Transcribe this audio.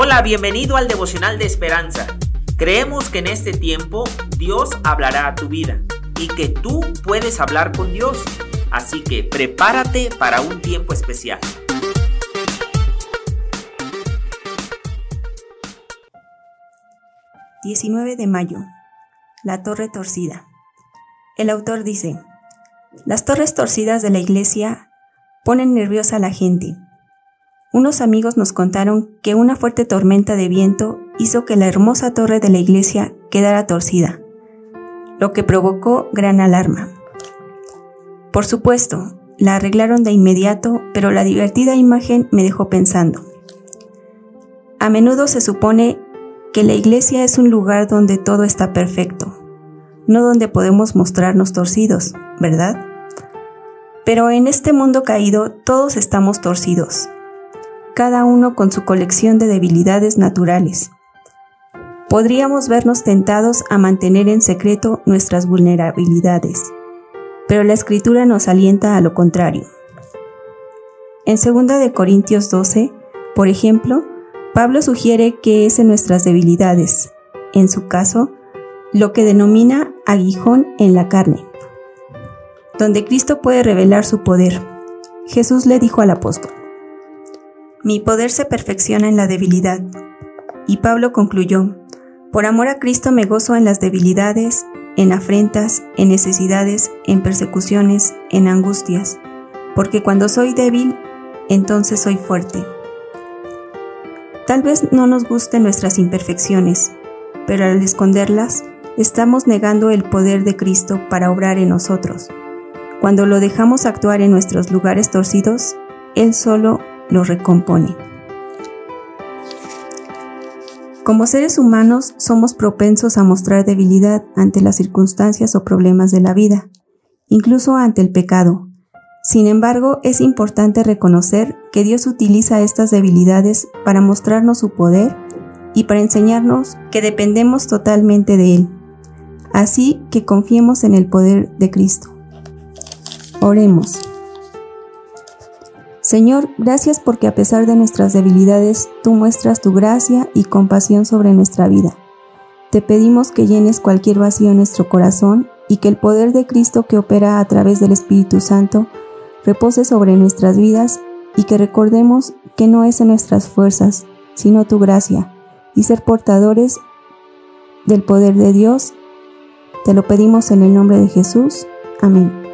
Hola, bienvenido al devocional de esperanza. Creemos que en este tiempo Dios hablará a tu vida y que tú puedes hablar con Dios. Así que prepárate para un tiempo especial. ...19 de mayo... La torre torcida. El autor dice... Las torres torcidas de la iglesia ponen nerviosa a la gente unos amigos nos contaron que una fuerte tormenta de viento hizo que la hermosa torre de la iglesia quedara torcida, lo que provocó gran alarma. Por supuesto, la arreglaron de inmediato, pero la divertida imagen me dejó pensando. A menudo se supone que la iglesia es un lugar donde todo está perfecto, no donde podemos mostrarnos torcidos, ¿verdad? Pero en este mundo caído todos estamos torcidos, cada uno con su colección de debilidades naturales. Podríamos vernos tentados a mantener en secreto nuestras vulnerabilidades, pero la escritura nos alienta a lo contrario. En 2 de Corintios 12, por ejemplo, Pablo sugiere que es en nuestras debilidades, en su caso, lo que denomina aguijón en la carne, donde Cristo puede revelar su poder. Jesús le dijo al apóstol, mi poder se perfecciona en la debilidad. Y Pablo concluyó, por amor a Cristo me gozo en las debilidades, en afrentas, en necesidades, en persecuciones, en angustias, porque cuando soy débil, entonces soy fuerte. Tal vez no nos gusten nuestras imperfecciones, pero al esconderlas, estamos negando el poder de Cristo para obrar en nosotros. Cuando lo dejamos actuar en nuestros lugares torcidos, Él solo lo recompone. Como seres humanos somos propensos a mostrar debilidad ante las circunstancias o problemas de la vida, incluso ante el pecado. Sin embargo, es importante reconocer que Dios utiliza estas debilidades para mostrarnos su poder y para enseñarnos que dependemos totalmente de Él. Así que confiemos en el poder de Cristo. Oremos. Señor, gracias porque a pesar de nuestras debilidades, tú muestras tu gracia y compasión sobre nuestra vida. Te pedimos que llenes cualquier vacío en nuestro corazón y que el poder de Cristo que opera a través del Espíritu Santo repose sobre nuestras vidas y que recordemos que no es en nuestras fuerzas, sino tu gracia, y ser portadores del poder de Dios. Te lo pedimos en el nombre de Jesús. Amén.